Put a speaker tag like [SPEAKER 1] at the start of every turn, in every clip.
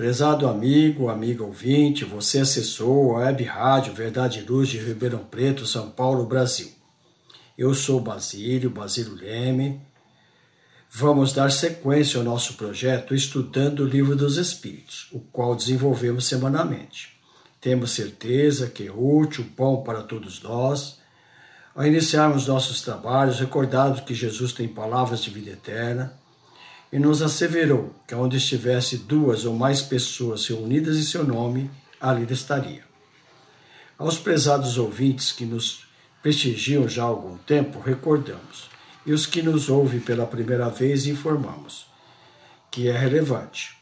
[SPEAKER 1] Prezado amigo, amiga ouvinte, você acessou a Web Rádio Verdade e Luz de Ribeirão Preto, São Paulo, Brasil. Eu sou Basílio, Basílio Leme. Vamos dar sequência ao nosso projeto estudando o Livro dos Espíritos, o qual desenvolvemos semanalmente. Temos certeza que é útil, bom para todos nós. Ao iniciarmos nossos trabalhos, recordamos que Jesus tem palavras de vida eterna e nos asseverou que onde estivesse duas ou mais pessoas reunidas em seu nome, ali estaria. Aos prezados ouvintes que nos prestigiam já há algum tempo, recordamos, e os que nos ouvem pela primeira vez informamos que é relevante.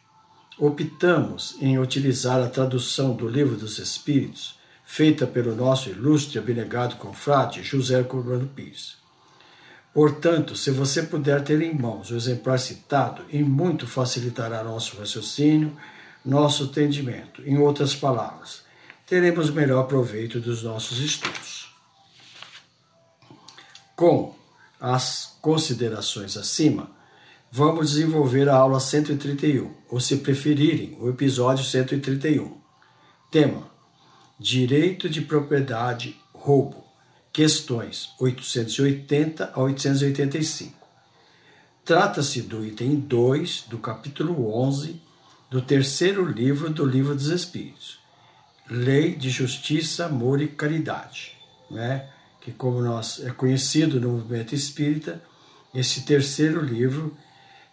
[SPEAKER 1] Optamos em utilizar a tradução do Livro dos Espíritos, feita pelo nosso ilustre e abnegado confrade José Corona Pires Portanto, se você puder ter em mãos o exemplar citado, e muito facilitará nosso raciocínio, nosso entendimento. Em outras palavras, teremos melhor proveito dos nossos estudos. Com as considerações acima, vamos desenvolver a aula 131, ou se preferirem, o episódio 131. Tema: Direito de propriedade, roubo questões 880 a 885. Trata-se do item 2 do capítulo 11 do terceiro livro do Livro dos Espíritos, Lei de Justiça, Amor e Caridade, né? que como nós é conhecido no movimento espírita, esse terceiro livro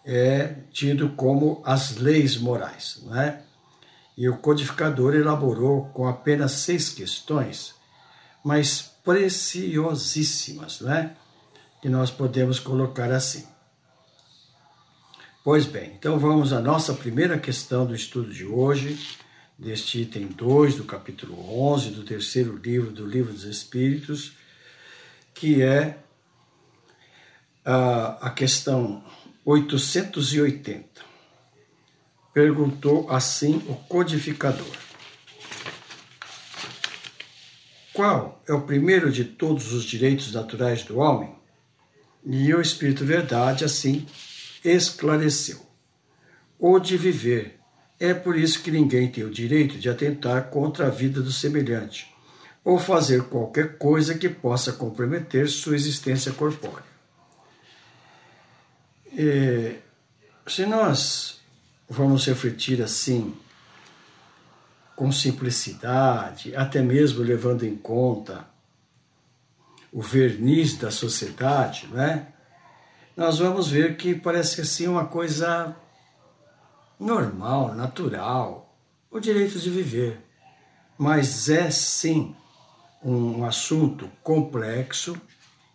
[SPEAKER 1] é tido como as leis morais, né? E o codificador elaborou com apenas seis questões, mas preciosíssimas, não é? Que nós podemos colocar assim. Pois bem, então vamos à nossa primeira questão do estudo de hoje, deste item 2 do capítulo 11 do terceiro livro do Livro dos Espíritos, que é a, a questão 880. Perguntou assim o codificador. Qual é o primeiro de todos os direitos naturais do homem? E o Espírito Verdade assim esclareceu: o de viver. É por isso que ninguém tem o direito de atentar contra a vida do semelhante ou fazer qualquer coisa que possa comprometer sua existência corpórea. E, se nós vamos refletir assim com simplicidade, até mesmo levando em conta o verniz da sociedade, né? nós vamos ver que parece assim uma coisa normal, natural, o direito de viver. Mas é sim um assunto complexo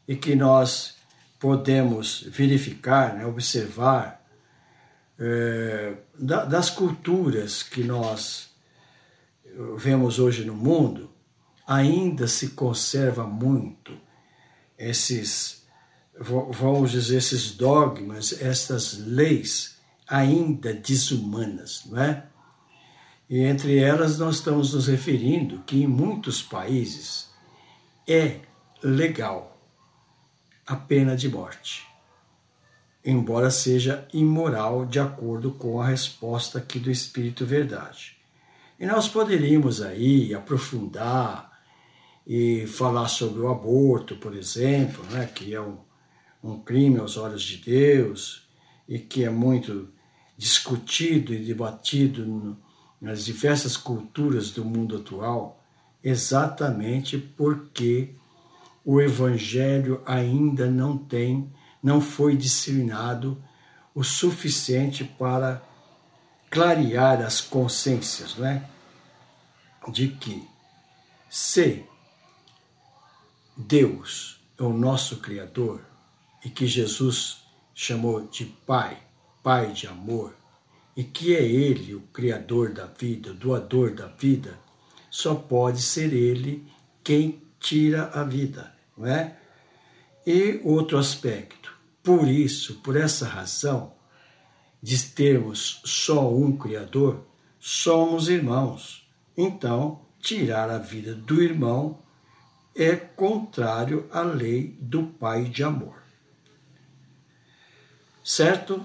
[SPEAKER 1] e que nós podemos verificar, né, observar é, das culturas que nós vemos hoje no mundo, ainda se conserva muito esses, vamos dizer, esses dogmas, essas leis ainda desumanas, não é? E entre elas nós estamos nos referindo que em muitos países é legal a pena de morte, embora seja imoral de acordo com a resposta aqui do Espírito Verdade. E nós poderíamos aí aprofundar e falar sobre o aborto, por exemplo, né, que é um, um crime aos olhos de Deus e que é muito discutido e debatido nas diversas culturas do mundo atual, exatamente porque o evangelho ainda não tem, não foi disciplinado o suficiente para clarear as consciências, não é? De que se Deus é o nosso Criador e que Jesus chamou de Pai, Pai de amor, e que é Ele o Criador da vida, o doador da vida, só pode ser Ele quem tira a vida, não é? E outro aspecto, por isso, por essa razão, de termos só um Criador, somos irmãos. Então, tirar a vida do irmão é contrário à lei do Pai de amor. Certo?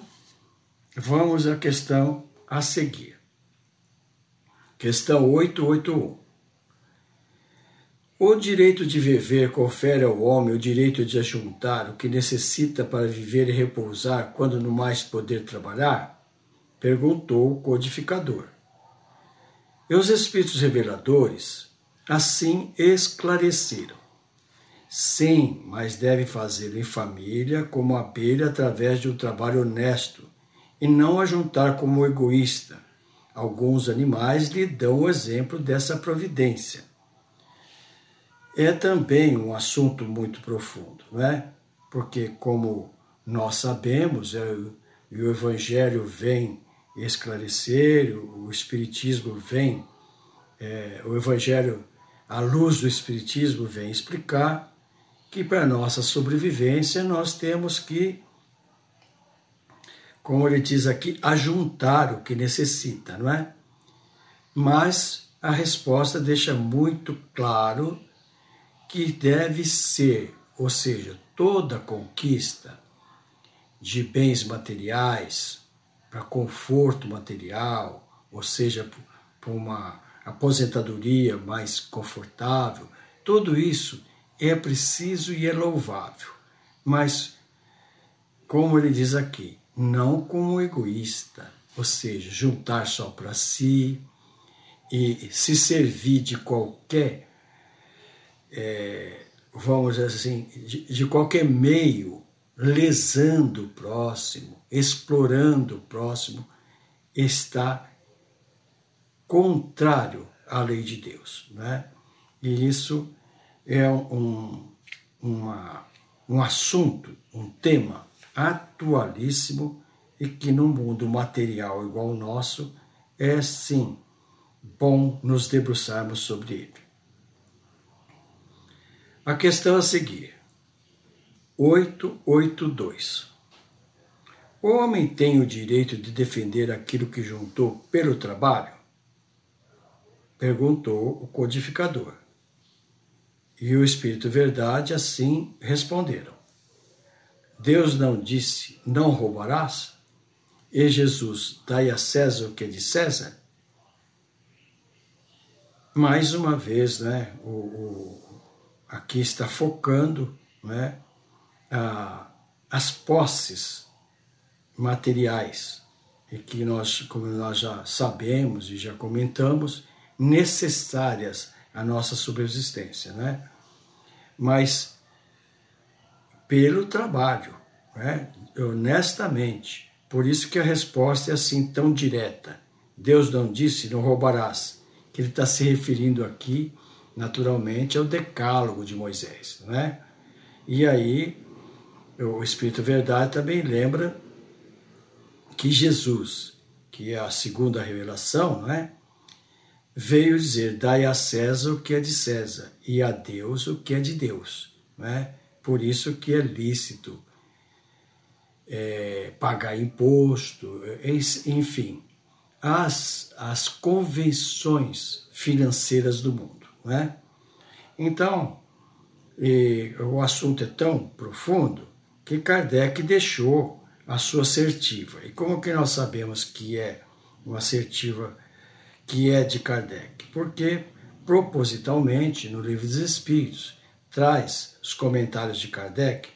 [SPEAKER 1] Vamos à questão a seguir. Questão 881. O direito de viver confere ao homem o direito de ajuntar o que necessita para viver e repousar quando no mais poder trabalhar? Perguntou o codificador. E os espíritos reveladores assim esclareceram. Sim, mas deve fazê-lo em família, como abelha, através de um trabalho honesto, e não ajuntar como egoísta. Alguns animais lhe dão o exemplo dessa providência é também um assunto muito profundo, não é? Porque, como nós sabemos, é, e o Evangelho vem esclarecer, o Espiritismo vem, é, o Evangelho, à luz do Espiritismo, vem explicar que para nossa sobrevivência nós temos que, como ele diz aqui, ajuntar o que necessita, não é? Mas a resposta deixa muito claro que deve ser, ou seja, toda conquista de bens materiais para conforto material, ou seja, para uma aposentadoria mais confortável, tudo isso é preciso e é louvável. Mas, como ele diz aqui, não como egoísta, ou seja, juntar só para si e se servir de qualquer é, vamos dizer assim, de, de qualquer meio, lesando o próximo, explorando o próximo, está contrário à lei de Deus. Né? E isso é um, uma, um assunto, um tema atualíssimo e que no mundo material igual ao nosso é sim bom nos debruçarmos sobre ele. A questão a seguir. 882. O homem tem o direito de defender aquilo que juntou pelo trabalho? Perguntou o codificador. E o Espírito Verdade assim responderam. Deus não disse, não roubarás? E Jesus, dai a César o que é de César? Mais uma vez, né, o, o aqui está focando né, a, as posses materiais e que nós, como nós já sabemos e já comentamos, necessárias à nossa subsistência, né? Mas pelo trabalho, né? honestamente. Por isso que a resposta é assim tão direta. Deus não disse, não roubarás. Que ele está se referindo aqui naturalmente, é o decálogo de Moisés. Né? E aí, o Espírito Verdade também lembra que Jesus, que é a segunda revelação, não é? veio dizer: dai a César o que é de César e a Deus o que é de Deus. Não é? Por isso que é lícito é, pagar imposto, enfim, as, as convenções financeiras do mundo. Né? Então, o assunto é tão profundo que Kardec deixou a sua assertiva. E como que nós sabemos que é uma assertiva que é de Kardec? Porque propositalmente no Livro dos Espíritos traz os comentários de Kardec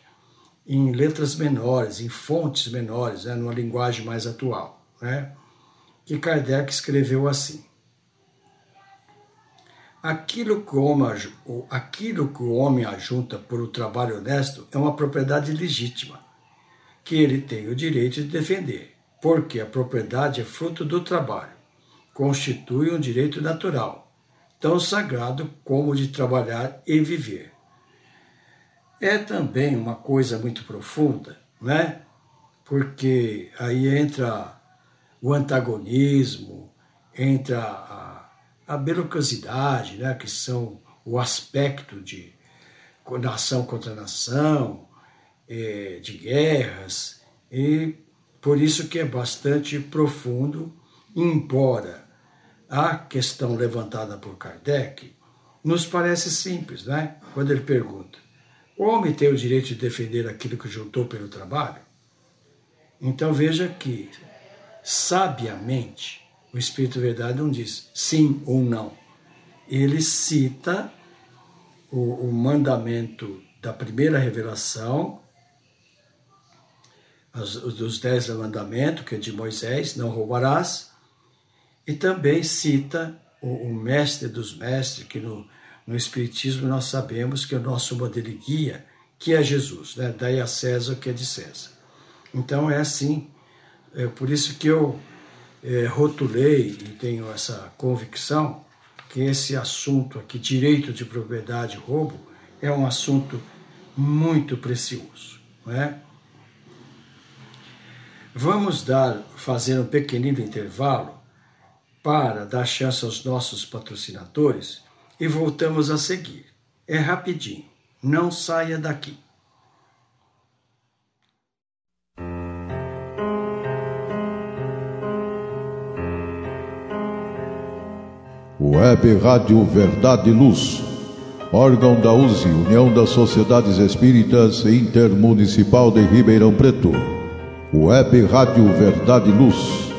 [SPEAKER 1] em letras menores, em fontes menores, né, numa linguagem mais atual, né, que Kardec escreveu assim. Aquilo que, o homem, aquilo que o homem ajunta por o trabalho honesto é uma propriedade legítima, que ele tem o direito de defender, porque a propriedade é fruto do trabalho, constitui um direito natural, tão sagrado como o de trabalhar e viver. É também uma coisa muito profunda, né? Porque aí entra o antagonismo, entra a a belocosidade, né, que são o aspecto de nação contra nação, é, de guerras, e por isso que é bastante profundo, embora a questão levantada por Kardec nos parece simples, né? Quando ele pergunta: o homem tem o direito de defender aquilo que juntou pelo trabalho? Então veja que, sabiamente, o Espírito Verdade não diz sim ou não. Ele cita o, o mandamento da primeira revelação, os, dos dez mandamentos, que é de Moisés, não roubarás, e também cita o, o mestre dos mestres, que no, no Espiritismo nós sabemos que é o nosso modelo guia, que é Jesus, né? daí a César o que é de César. Então é assim, é por isso que eu é, rotulei e tenho essa convicção que esse assunto aqui, direito de propriedade e roubo, é um assunto muito precioso. Não é? Vamos dar, fazer um pequenino intervalo para dar chance aos nossos patrocinadores e voltamos a seguir. É rapidinho, não saia daqui.
[SPEAKER 2] Web Rádio Verdade e Luz, órgão da USE, União das Sociedades Espíritas Intermunicipal de Ribeirão Preto. Web Rádio Verdade e Luz,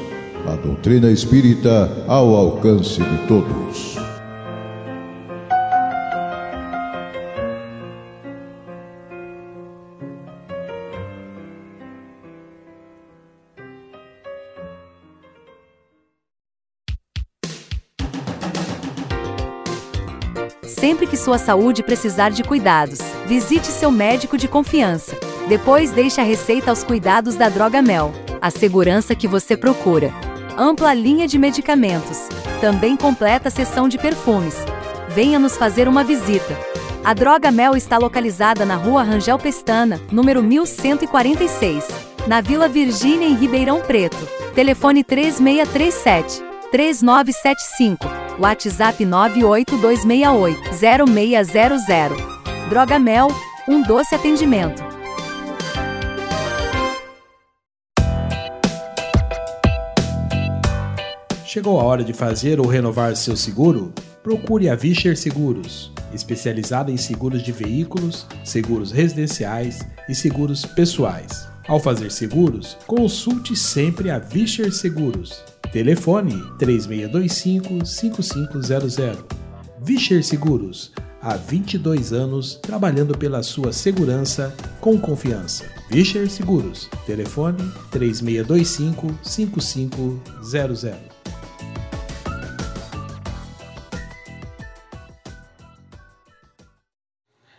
[SPEAKER 2] a doutrina espírita ao alcance de todos.
[SPEAKER 3] Sua saúde precisar de cuidados, visite seu médico de confiança. Depois deixe a receita aos cuidados da Droga Mel, a segurança que você procura. Ampla linha de medicamentos. Também completa seção de perfumes. Venha nos fazer uma visita. A Droga Mel está localizada na Rua Rangel Pestana, número 1146, na Vila Virgínia, em Ribeirão Preto. Telefone 3637 3975 WhatsApp 98268-0600. Droga Mel, um doce atendimento.
[SPEAKER 4] Chegou a hora de fazer ou renovar seu seguro? Procure a Vischer Seguros, especializada em seguros de veículos, seguros residenciais e seguros pessoais. Ao fazer seguros, consulte sempre a Vischer Seguros Telefone 3625-5500. Vischer Seguros, há 22 anos trabalhando pela sua segurança com confiança. Vischer Seguros, telefone 3625-5500.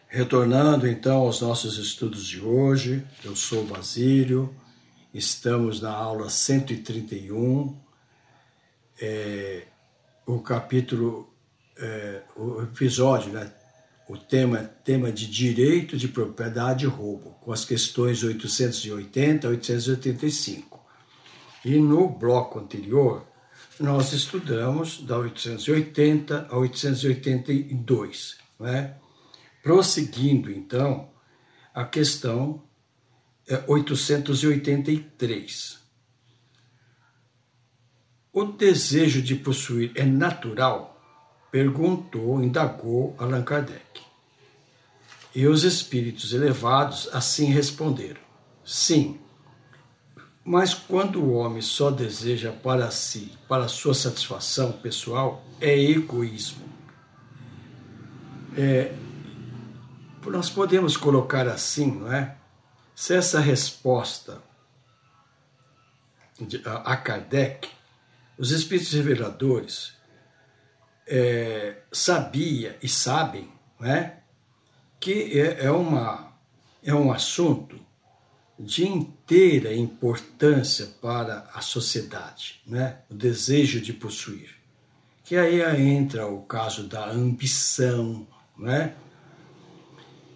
[SPEAKER 1] Retornando então aos nossos estudos de hoje, eu sou Basílio, estamos na aula 131 é, o capítulo, é, o episódio, né? o tema, tema de direito de propriedade e roubo, com as questões 880 a 885. E no bloco anterior, nós estudamos da 880 a 882, né? prosseguindo então a questão 883. O desejo de possuir é natural? Perguntou, indagou Allan Kardec. E os espíritos elevados assim responderam: Sim. Mas quando o homem só deseja para si, para sua satisfação pessoal, é egoísmo. É, nós podemos colocar assim, não é? se essa resposta a Kardec, os espíritos reveladores é, sabia e sabem né, que é, é, uma, é um assunto de inteira importância para a sociedade, né? o desejo de possuir. Que aí entra o caso da ambição, né?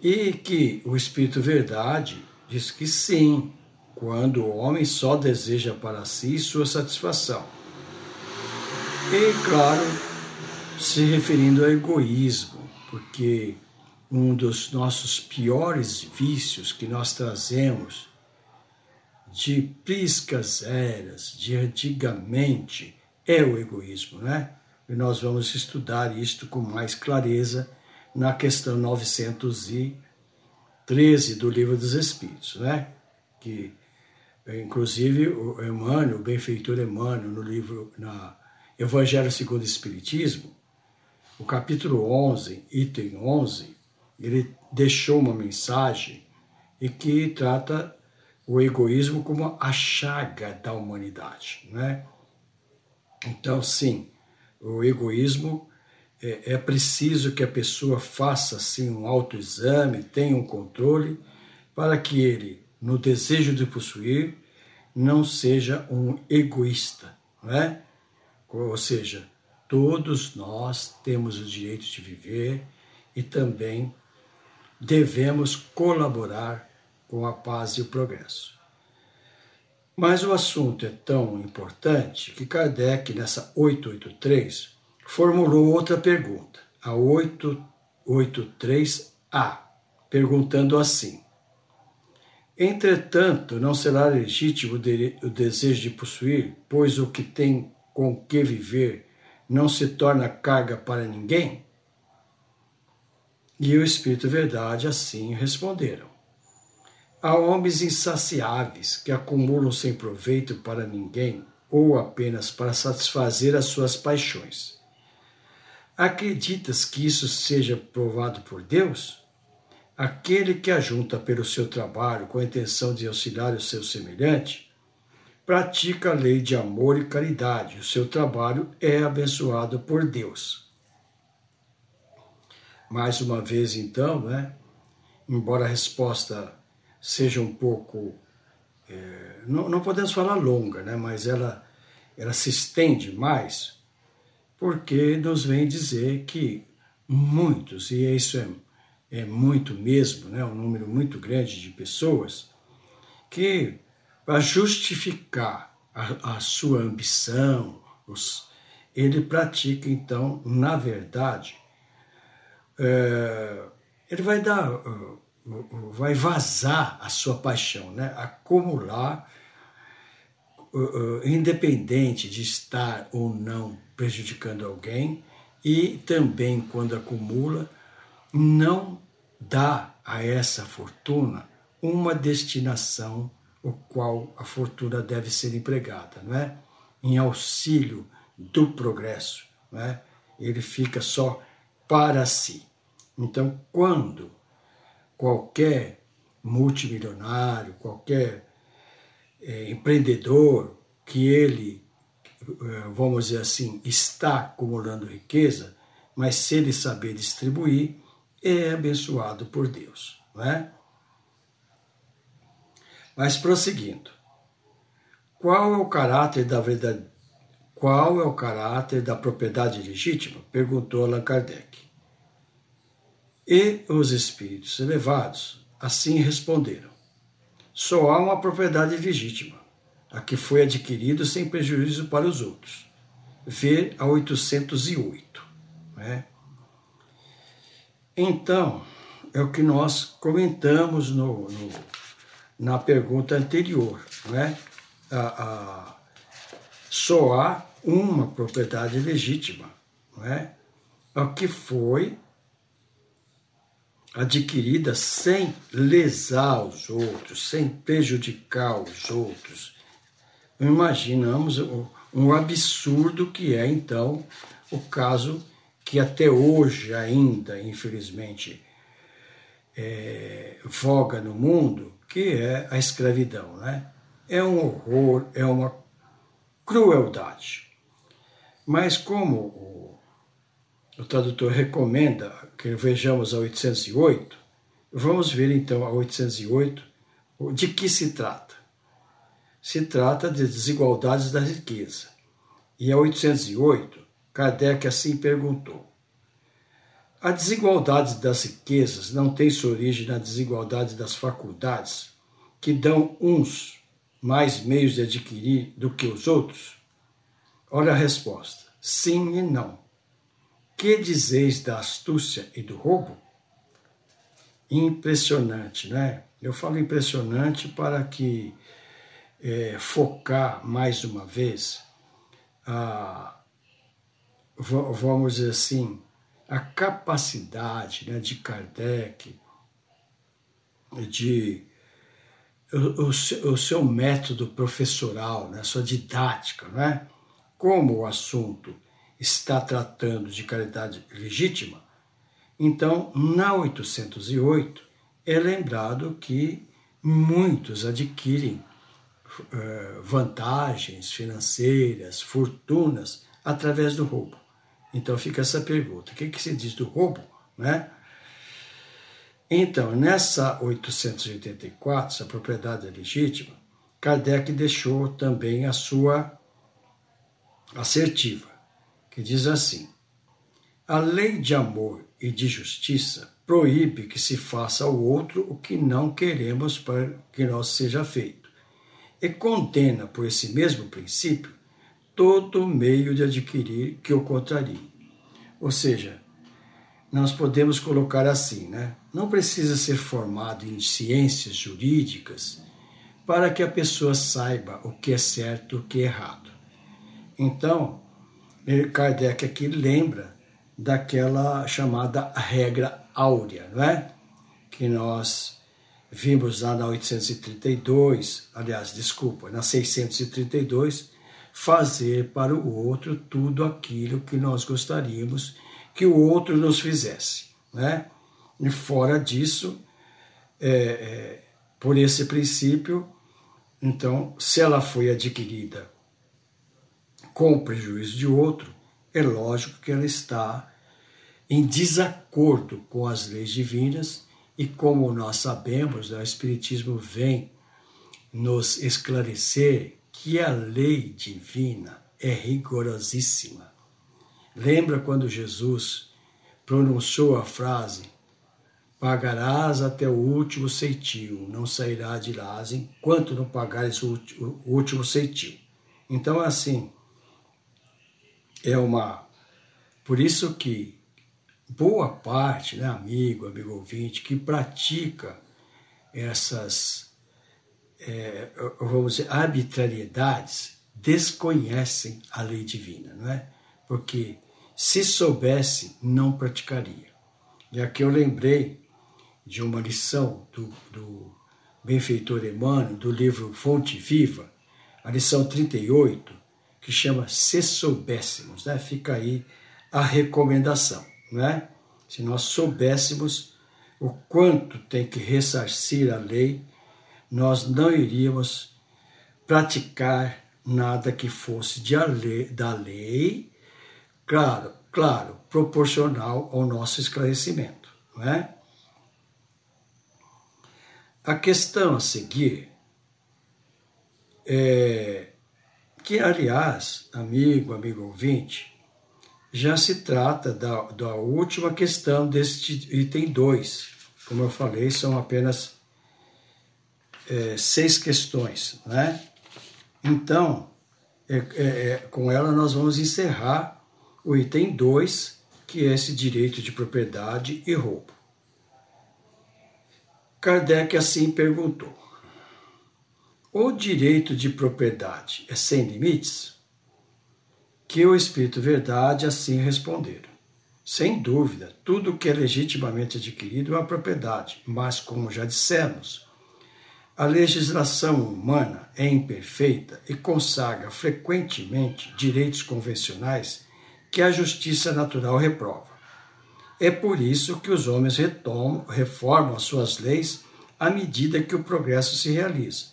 [SPEAKER 1] e que o Espírito Verdade diz que sim, quando o homem só deseja para si sua satisfação. E, claro, se referindo ao egoísmo, porque um dos nossos piores vícios que nós trazemos de priscas eras, de antigamente, é o egoísmo, né? E nós vamos estudar isto com mais clareza na questão 913 do Livro dos Espíritos, né? Que Inclusive, o Emmanuel, o benfeitor Emmanuel, no livro na Evangelho segundo o Espiritismo, o capítulo 11, item 11, ele deixou uma mensagem e que trata o egoísmo como a chaga da humanidade, né? Então, sim, o egoísmo é, é preciso que a pessoa faça assim um autoexame, tenha um controle para que ele no desejo de possuir, não seja um egoísta, não é? Ou seja, todos nós temos o direito de viver e também devemos colaborar com a paz e o progresso. Mas o assunto é tão importante que Kardec, nessa 883, formulou outra pergunta, a 883A, perguntando assim: Entretanto, não será legítimo o desejo de possuir, pois o que tem com que viver não se torna carga para ninguém? E o Espírito Verdade assim responderam. Há homens insaciáveis que acumulam sem proveito para ninguém ou apenas para satisfazer as suas paixões. Acreditas que isso seja provado por Deus? Aquele que ajunta pelo seu trabalho com a intenção de auxiliar o seu semelhante, pratica a lei de amor e caridade. O seu trabalho é abençoado por Deus. Mais uma vez, então, né, embora a resposta seja um pouco. É, não, não podemos falar longa, né, mas ela, ela se estende mais, porque nos vem dizer que muitos, e isso é é muito mesmo, né, um número muito grande de pessoas, que para justificar a, a sua ambição, os, ele pratica então, na verdade, é, ele vai dar, vai vazar a sua paixão, né, acumular, independente de estar ou não prejudicando alguém, e também quando acumula, não dá a essa fortuna uma destinação o qual a fortuna deve ser empregada, não é? Em auxílio do progresso, não é? Ele fica só para si. Então, quando qualquer multimilionário, qualquer é, empreendedor que ele, é, vamos dizer assim, está acumulando riqueza, mas se ele saber distribuir, é abençoado por Deus, não é? Mas prosseguindo, qual é o caráter da verdade? Qual é o caráter da propriedade legítima? Perguntou Allan Kardec. E os espíritos elevados assim responderam: Só há uma propriedade legítima, a que foi adquirido sem prejuízo para os outros. Ver a 808. Né? Então, é o que nós comentamos no, no na pergunta anterior, não é? A, a, só há uma propriedade legítima, não é? A que foi adquirida sem lesar os outros, sem prejudicar os outros. Imaginamos um absurdo que é, então, o caso que até hoje ainda, infelizmente, é, voga no mundo, que é a escravidão. Né? É um horror, é uma crueldade. Mas como o, o tradutor recomenda que vejamos a 808, vamos ver então a 808 de que se trata. Se trata de desigualdades da riqueza. E a 808, Kardec assim perguntou: a desigualdade das riquezas não tem sua origem na desigualdade das faculdades, que dão uns mais meios de adquirir do que os outros? Olha a resposta: sim e não. Que dizeis da astúcia e do roubo? Impressionante, né? Eu falo impressionante para que é, focar mais uma vez a, vamos dizer assim, a capacidade né, de Kardec de o, o, seu método professoral, né, sua didática, né, como o assunto está tratando de caridade legítima, então, na 808, é lembrado que muitos adquirem uh, vantagens financeiras, fortunas, através do roubo. Então fica essa pergunta: o que, que se diz do roubo? Né? Então, nessa 884, essa propriedade é legítima, Kardec deixou também a sua assertiva, que diz assim: a lei de amor e de justiça proíbe que se faça ao outro o que não queremos para que nós seja feito, e condena, por esse mesmo princípio, todo meio de adquirir que o contrarie. Ou seja, nós podemos colocar assim, né? Não precisa ser formado em ciências jurídicas para que a pessoa saiba o que é certo e o que é errado. Então, Kardec aqui lembra daquela chamada regra áurea, não é? Que nós vimos lá na 832, aliás, desculpa, na 632, fazer para o outro tudo aquilo que nós gostaríamos que o outro nos fizesse. Né? E fora disso, é, é, por esse princípio, então, se ela foi adquirida com o prejuízo de outro, é lógico que ela está em desacordo com as leis divinas e como nós sabemos, né, o Espiritismo vem nos esclarecer que a lei divina é rigorosíssima. Lembra quando Jesus pronunciou a frase: Pagarás até o último ceitil, não sairá de lá enquanto não pagares o último ceitil. Então, assim, é uma. Por isso que boa parte, né, amigo, amigo ouvinte, que pratica essas é, vamos dizer, arbitrariedades desconhecem a lei divina, não é? Porque se soubesse, não praticaria. E aqui eu lembrei de uma lição do, do benfeitor Emmanuel, do livro Fonte Viva, a lição 38, que chama Se Soubéssemos, né? Fica aí a recomendação, né? Se nós soubéssemos o quanto tem que ressarcir a lei nós não iríamos praticar nada que fosse de lei, da lei, claro, claro, proporcional ao nosso esclarecimento, não é? A questão a seguir é que, aliás, amigo, amigo ouvinte, já se trata da, da última questão deste item 2. Como eu falei, são apenas é, seis questões, né? Então, é, é, é com ela nós vamos encerrar o item 2, que é esse direito de propriedade e roubo. Kardec assim perguntou: O direito de propriedade é sem limites? Que o Espírito Verdade assim responderam. Sem dúvida, tudo que é legitimamente adquirido é uma propriedade, mas, como já dissemos, a legislação humana é imperfeita e consagra frequentemente direitos convencionais que a justiça natural reprova. É por isso que os homens retomam, reformam as suas leis à medida que o progresso se realiza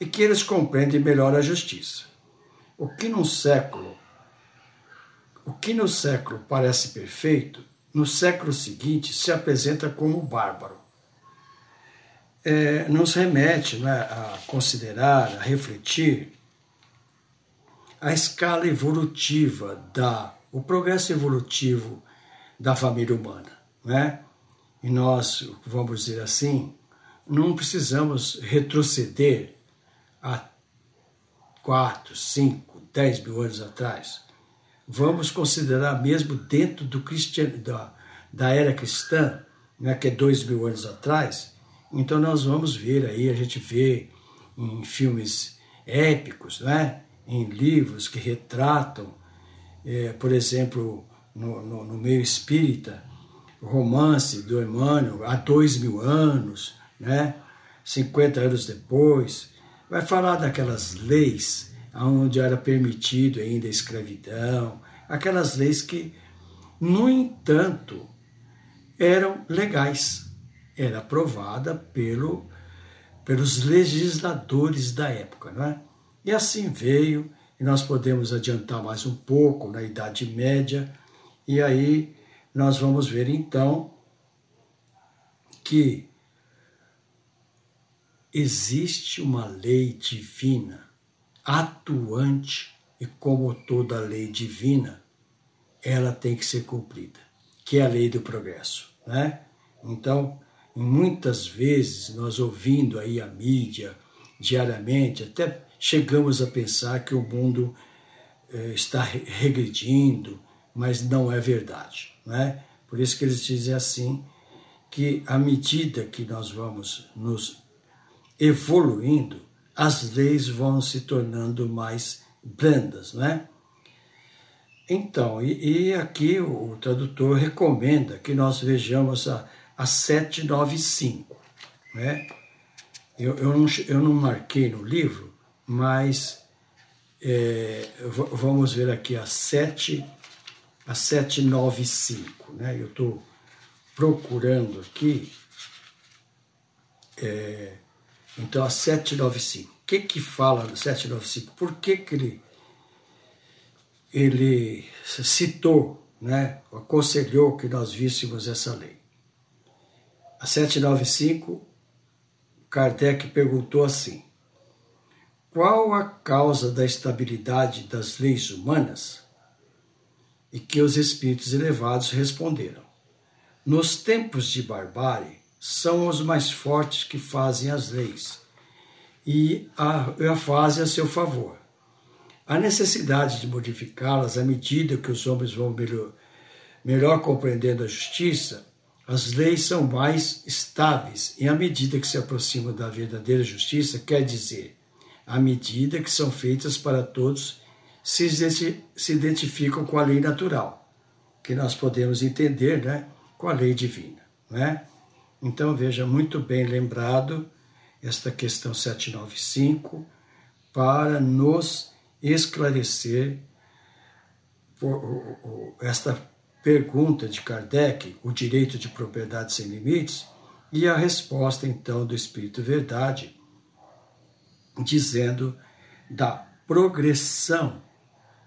[SPEAKER 1] e que eles compreendem melhor a justiça. O que num século o que no século parece perfeito, no século seguinte se apresenta como bárbaro. É, nos remete né, a considerar, a refletir a escala evolutiva da o progresso evolutivo da família humana, né? E nós, vamos dizer assim, não precisamos retroceder a 4, 5, 10 mil anos atrás. Vamos considerar mesmo dentro do cristian, da, da era cristã, né, que é dois mil anos atrás, então nós vamos ver aí, a gente vê em filmes épicos, né, em livros que retratam, é, por exemplo, no, no, no meio espírita, romance do Emmanuel há dois mil anos, né? 50 anos depois, vai falar daquelas leis onde era permitido ainda a escravidão, aquelas leis que, no entanto, eram legais, era aprovada pelo, pelos legisladores da época, não é? E assim veio, e nós podemos adiantar mais um pouco na Idade Média, e aí nós vamos ver então que existe uma lei divina atuante e como toda lei divina, ela tem que ser cumprida, que é a lei do progresso, né? Então, muitas vezes nós ouvindo aí a mídia diariamente, até chegamos a pensar que o mundo eh, está regredindo, mas não é verdade, né? Por isso que eles dizem assim que à medida que nós vamos nos evoluindo, as leis vão se tornando mais brandas, né? Então, e, e aqui o, o, tradutor recomenda que nós vejamos a, a 795, né? Eu, eu, não, eu não marquei no livro, mas é, vamos ver aqui a 7, a 795, né? Eu estou procurando aqui, é, então a 795. O que que fala no 795? Por que que ele, ele citou, né, aconselhou que nós víssemos essa lei? A 795, Kardec perguntou assim, qual a causa da estabilidade das leis humanas? E que os espíritos elevados responderam: Nos tempos de barbárie, são os mais fortes que fazem as leis e a, a fazem a seu favor. A necessidade de modificá-las à medida que os homens vão melhor, melhor compreendendo a justiça, as leis são mais estáveis e à medida que se aproximam da verdadeira justiça, quer dizer, à medida que são feitas para todos, se, se identificam com a lei natural, que nós podemos entender né, com a lei divina. Né? Então, veja, muito bem lembrado esta questão 795 para nos esclarecer esta pergunta de Kardec, o direito de propriedade sem limites, e a resposta então do Espírito Verdade, dizendo da progressão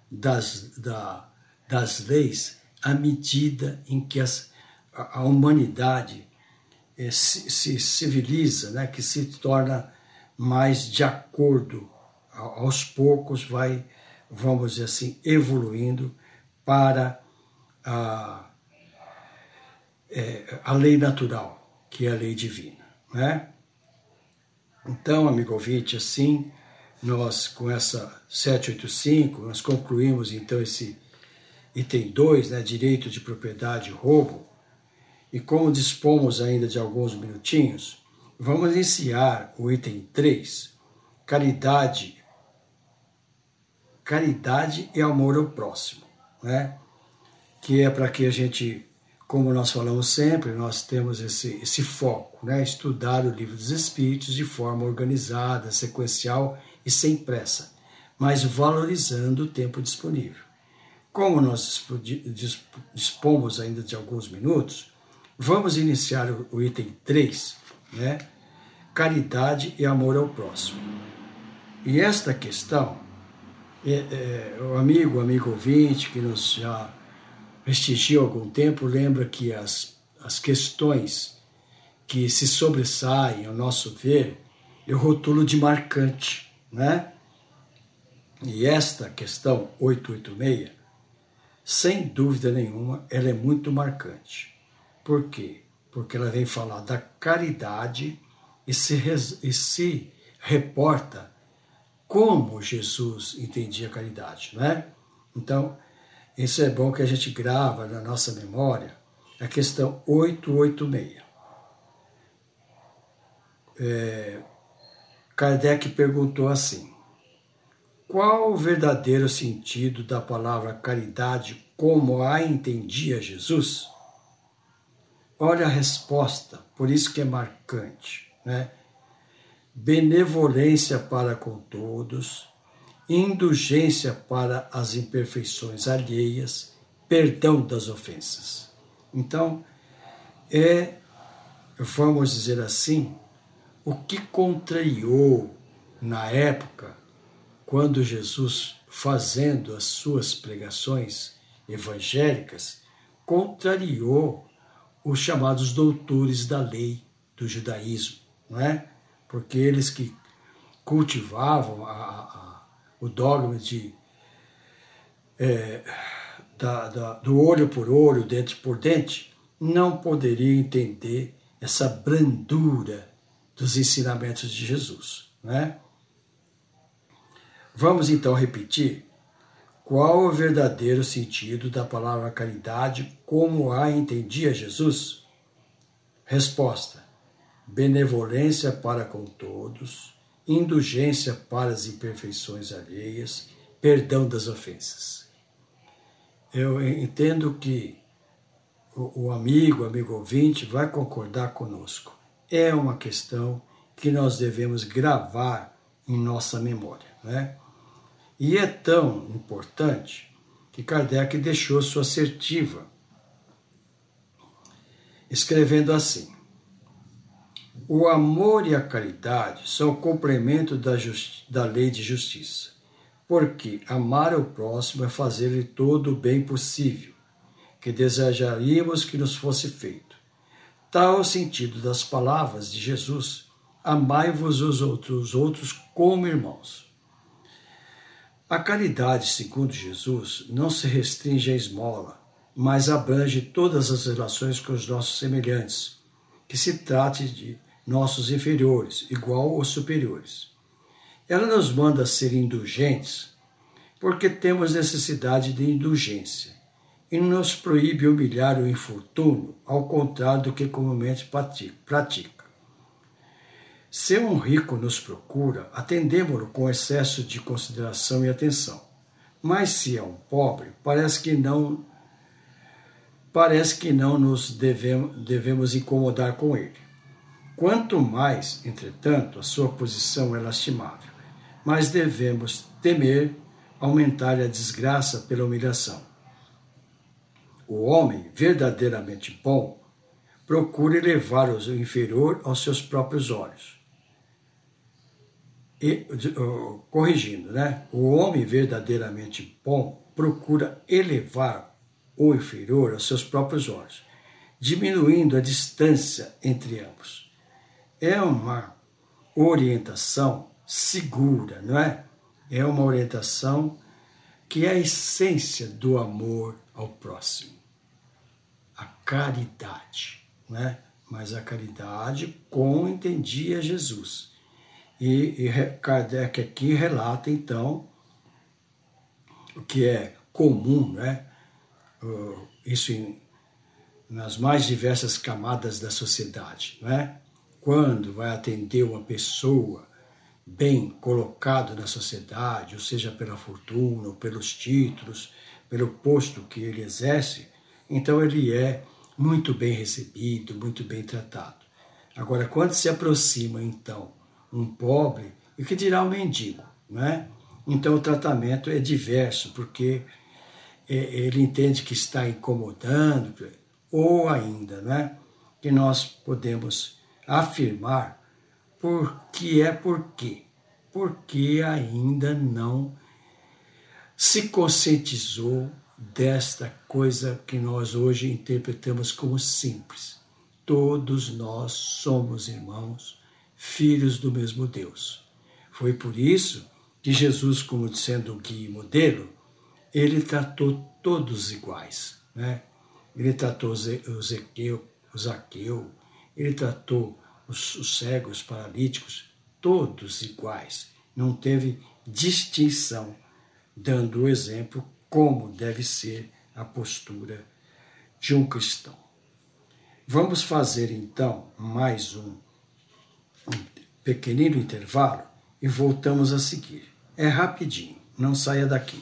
[SPEAKER 1] das, da, das leis à medida em que as, a, humanidade eh, se, se, civiliza, né, que se torna mais de acordo, aos poucos vai, vamos dizer assim, evoluindo para a, é, a lei natural, que é a lei divina. Né? Então, amigo ouvinte, assim, nós com essa 785, nós concluímos então esse item 2, né, direito de propriedade e roubo, e como dispomos ainda de alguns minutinhos, vamos iniciar o item 3, caridade, caridade e amor ao próximo, né? Que é para que a gente como nós falamos sempre, nós temos esse, esse foco, né? estudar o livro dos Espíritos de forma organizada, sequencial e sem pressa, mas valorizando o tempo disponível. Como nós dispomos ainda de alguns minutos, vamos iniciar o, item 3, né? caridade e amor ao próximo. E esta questão, é, é, o amigo, amigo ouvinte que nos já prestigiou algum tempo, lembra que as, as questões que se sobressaem ao nosso ver, eu rotulo de marcante, né? E esta questão 886, sem dúvida nenhuma, ela é muito marcante. Por quê? Porque ela vem falar da caridade e se, e se reporta como Jesus entendia a caridade, não é? Então, isso é bom que a gente grava na nossa memória a questão 886. É, Kardec perguntou assim: Qual o verdadeiro sentido da palavra caridade como a entendia Jesus? Olha a resposta, por isso que é marcante, né? Benevolência para com todos, indulgência para as imperfeições alheias, perdão das ofensas. Então, é, vamos dizer assim, o que contrariou na época, quando Jesus, fazendo as suas pregações evangélicas, contrariou os chamados doutores da lei do judaísmo, não é? Porque eles que cultivavam a, a, o dogma de é, da, da, do olho por olho, dente por dente, não poderiam entender essa brandura dos ensinamentos de Jesus. Né? Vamos então repetir qual o verdadeiro sentido da palavra caridade como a entendia Jesus? Resposta: benevolência para com todos, indulgência para as imperfeições alheias, perdão das ofensas. Eu entendo que o, amigo, amigo ouvinte, vai concordar conosco é uma questão que nós devemos gravar em nossa memória. Né? E é tão importante que Kardec deixou sua assertiva, escrevendo assim: O amor e a caridade são complemento da, da lei de justiça, porque amar o próximo é fazer-lhe todo o bem possível, que desejaríamos que nos fosse feito Tal é o sentido das palavras de Jesus: amai-vos os outros, outros como irmãos. A caridade, segundo Jesus, não se restringe à esmola, mas abrange todas as relações com os nossos semelhantes, que se trate de nossos inferiores, igual ou superiores. Ela nos manda ser indulgentes porque temos necessidade de indulgência e nos proíbe humilhar o infortúnio, ao contrário do que comumente pratica. Se um rico nos procura, atendemos-lo com excesso de consideração e atenção. Mas se é um pobre, parece que não parece que não nos devemos, devemos incomodar com ele. Quanto mais, entretanto, a sua posição é lastimável, mais devemos temer aumentar a desgraça pela humilhação o homem verdadeiramente bom procura elevar o inferior aos seus próprios olhos. E, corrigindo, né? O homem verdadeiramente bom procura elevar o inferior aos seus próprios olhos, diminuindo a distância entre ambos. É uma orientação segura, não é? É uma orientação que é a essência do amor ao próximo a caridade, né? mas a caridade como entendia Jesus. E, e Kardec aqui relata, então, o que é comum, né? Isso em, nas mais diversas camadas da sociedade. Né? Quando vai atender uma pessoa bem colocado na sociedade, ou seja, pela fortuna, ou pelos títulos, pelo posto que ele exerce, então ele é muito bem recebido, muito bem tratado. Agora, quando se aproxima, então, um pobre, e que dirá um mendigo, né? Então o tratamento é diverso, porque é, ele entende que está incomodando, ou ainda, né? Que nós podemos afirmar Por que é por quê? Porque ainda não se conscientizou desta coisa que nós hoje interpretamos como simples. Todos nós somos irmãos, filhos do mesmo Deus. Foi por isso que Jesus, como sendo o guia e modelo, ele tratou todos iguais. Né? Ele tratou o Zequeu, Zaqueu, ele tratou os, os cegos, os paralíticos, todos iguais. Não teve distinção, dando o exemplo como deve ser a postura de um cristão. Vamos fazer então mais um, um pequenino intervalo e voltamos a seguir. É rapidinho, não saia daqui.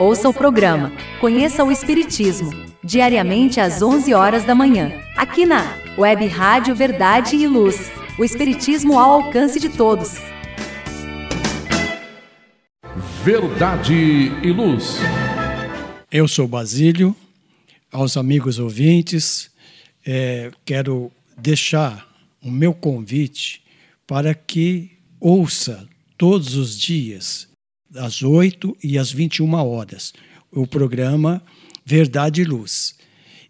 [SPEAKER 3] Ouça o programa Conheça o Espiritismo, diariamente às 11 horas da manhã, aqui na Web Rádio Verdade e Luz. O Espiritismo ao alcance de todos.
[SPEAKER 5] Verdade e Luz.
[SPEAKER 1] Eu sou Basílio, aos amigos ouvintes, é, quero deixar o meu convite para que ouça todos os dias às 8 e às 21 horas, o programa Verdade e Luz.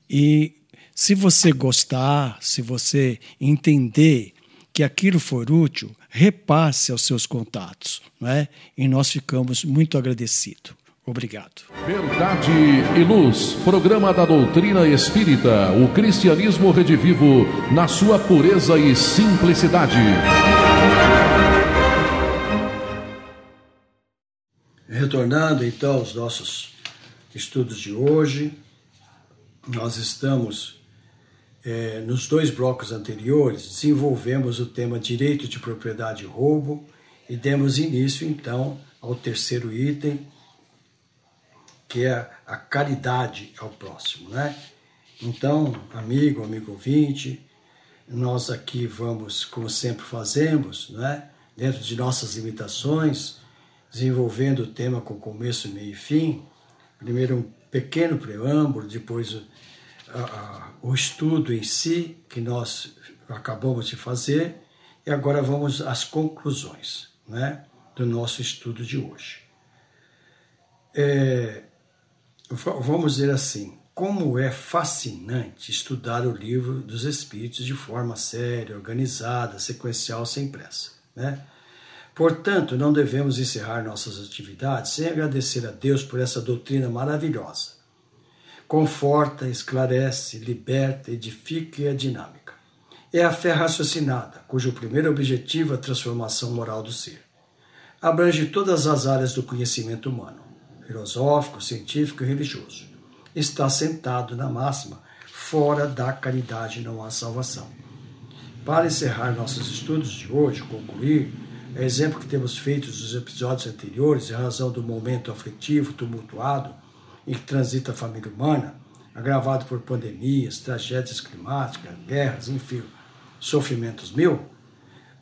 [SPEAKER 1] E se você gostar, se você entender que aquilo for útil, repasse aos seus contatos, não é? E nós ficamos muito agradecidos. Obrigado.
[SPEAKER 5] Verdade e Luz, programa da doutrina espírita, o cristianismo redivivo na sua pureza e simplicidade.
[SPEAKER 1] Retornando então aos nossos estudos de hoje, nós estamos é, nos dois blocos anteriores, desenvolvemos o tema direito de propriedade e roubo e demos início então ao terceiro item, que é a caridade ao próximo, né? Então, amigo, amigo ouvinte, nós aqui vamos, como sempre fazemos, né? dentro de nossas limitações, desenvolvendo o tema com começo, meio e fim. Primeiro um pequeno preâmbulo, depois o, a, o estudo em si, que nós acabamos de fazer, e agora vamos às conclusões né, do nosso estudo de hoje. É, vamos dizer assim, como é fascinante estudar o livro dos Espíritos de forma séria, organizada, sequencial, sem pressa. Né? Portanto, não devemos encerrar nossas atividades sem agradecer a Deus por essa doutrina maravilhosa. Conforta, esclarece, liberta, edifica e é dinâmica. É a fé raciocinada, cujo primeiro objetivo é a transformação moral do ser. Abrange todas as áreas do conhecimento humano, filosófico, científico e religioso. Está sentado na máxima, fora da caridade não há salvação. Para encerrar nossos estudos de hoje, concluir, é exemplo que temos feito dos episódios anteriores, em razão do momento aflitivo, tumultuado, em que transita a família humana, agravado por pandemias, tragédias climáticas, guerras, enfim, sofrimentos mil,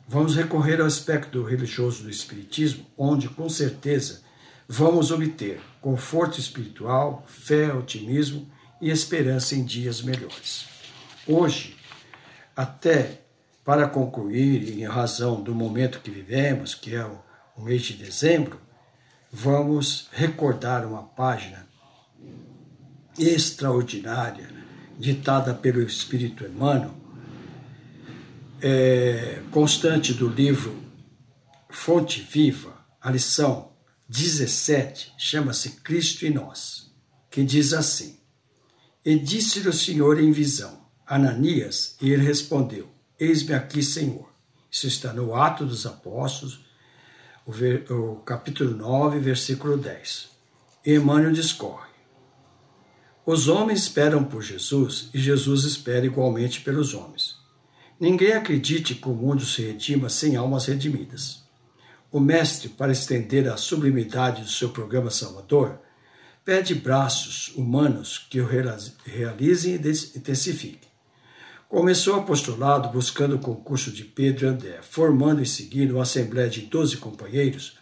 [SPEAKER 1] vamos recorrer ao aspecto religioso do Espiritismo, onde, com certeza, vamos obter conforto espiritual, fé, otimismo e esperança em dias melhores. Hoje, até para concluir, em razão do momento que vivemos, que é o, mês de dezembro, vamos recordar uma página extraordinária ditada pelo Espírito Emmanuel, é, constante do livro Fonte Viva, a lição 17, chama-se Cristo e Nós, que diz assim: E disse-lhe o Senhor em visão, Ananias, e ele respondeu: Eis-me aqui, Senhor. Isso está no Ato dos Apóstolos, o, ver, o capítulo 9, versículo 10. E Emmanuel discorre. Os homens esperam por Jesus e Jesus espera igualmente pelos homens. Ninguém acredite que o mundo se redima sem almas redimidas. O Mestre, para estender a sublimidade do seu programa salvador, pede braços humanos que o realizem e intensifiquem. Começou o apostolado buscando o concurso de Pedro e André, formando em seguida uma assembleia de doze companheiros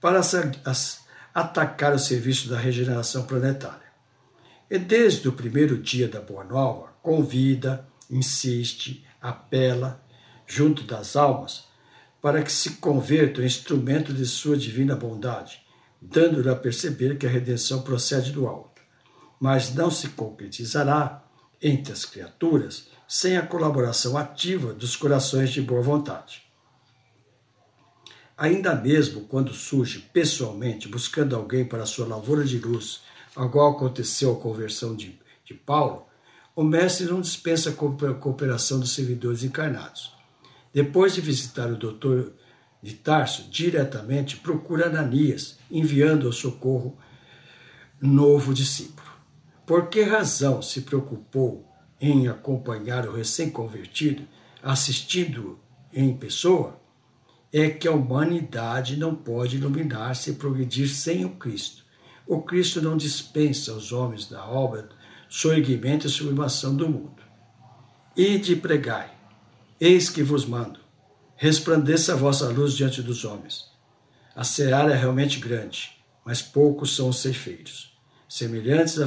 [SPEAKER 1] para atacar o serviço da regeneração planetária. E desde o primeiro dia da Boa Nova, convida, insiste, apela, junto das almas, para que se convertam em instrumento de sua divina bondade, dando-lhe a perceber que a redenção procede do alto, mas não se concretizará entre as criaturas sem a colaboração ativa dos corações de boa vontade. Ainda mesmo quando surge pessoalmente buscando alguém para sua lavoura de luz, igual aconteceu a conversão de, de Paulo, o mestre não dispensa a cooperação dos servidores encarnados. Depois de visitar o doutor de Tarso, diretamente procura Ananias, enviando ao socorro novo discípulo. Por que razão se preocupou em acompanhar o recém-convertido, assistindo em pessoa? É que a humanidade não pode iluminar-se e progredir sem o Cristo. O Cristo não dispensa aos homens da obra soerguimento e sublimação do mundo. E pregai, eis que vos mando, resplandeça a vossa luz diante dos homens. A seara é realmente grande, mas poucos são os ceifeiros. Semelhantes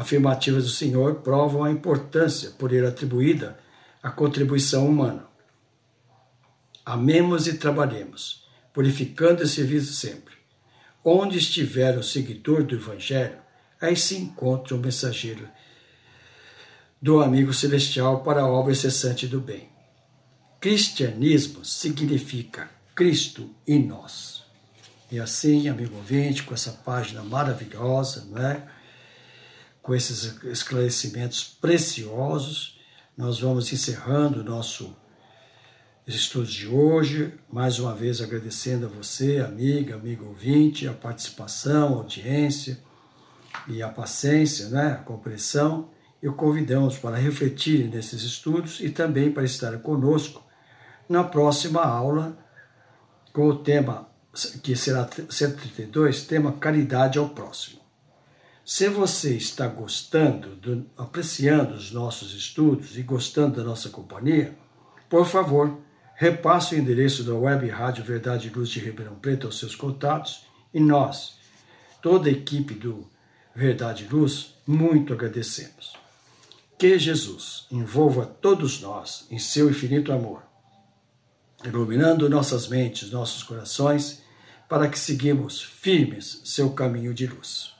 [SPEAKER 1] afirmativas do Senhor provam a importância por ele atribuída à contribuição humana. Amemos e trabalhemos, purificando e servindo sempre. Onde estiver o seguidor do Evangelho, aí se encontra o mensageiro do amigo celestial para a obra incessante do bem. Cristianismo significa Cristo em nós. E assim, amigo ouvinte, com essa página maravilhosa, não é? Com esses esclarecimentos preciosos, nós vamos encerrando o nosso estudo de hoje. Mais uma vez agradecendo a você, amiga, amigo ouvinte, a participação, a audiência e a paciência, né, a compreensão, e convidamos para refletir nesses estudos e também para estar conosco na próxima aula com o tema, que será 132, tema Caridade ao Próximo. Se você está gostando, do, apreciando os nossos estudos e gostando da nossa companhia, por favor, repasse o endereço da Web Rádio Verdade e Luz de Ribeirão Preto aos seus contatos e nós, toda a equipe do Verdade e Luz, muito agradecemos. Que Jesus envolva todos nós em seu infinito amor, iluminando nossas mentes, nossos corações, para que seguimos firmes seu caminho de luz.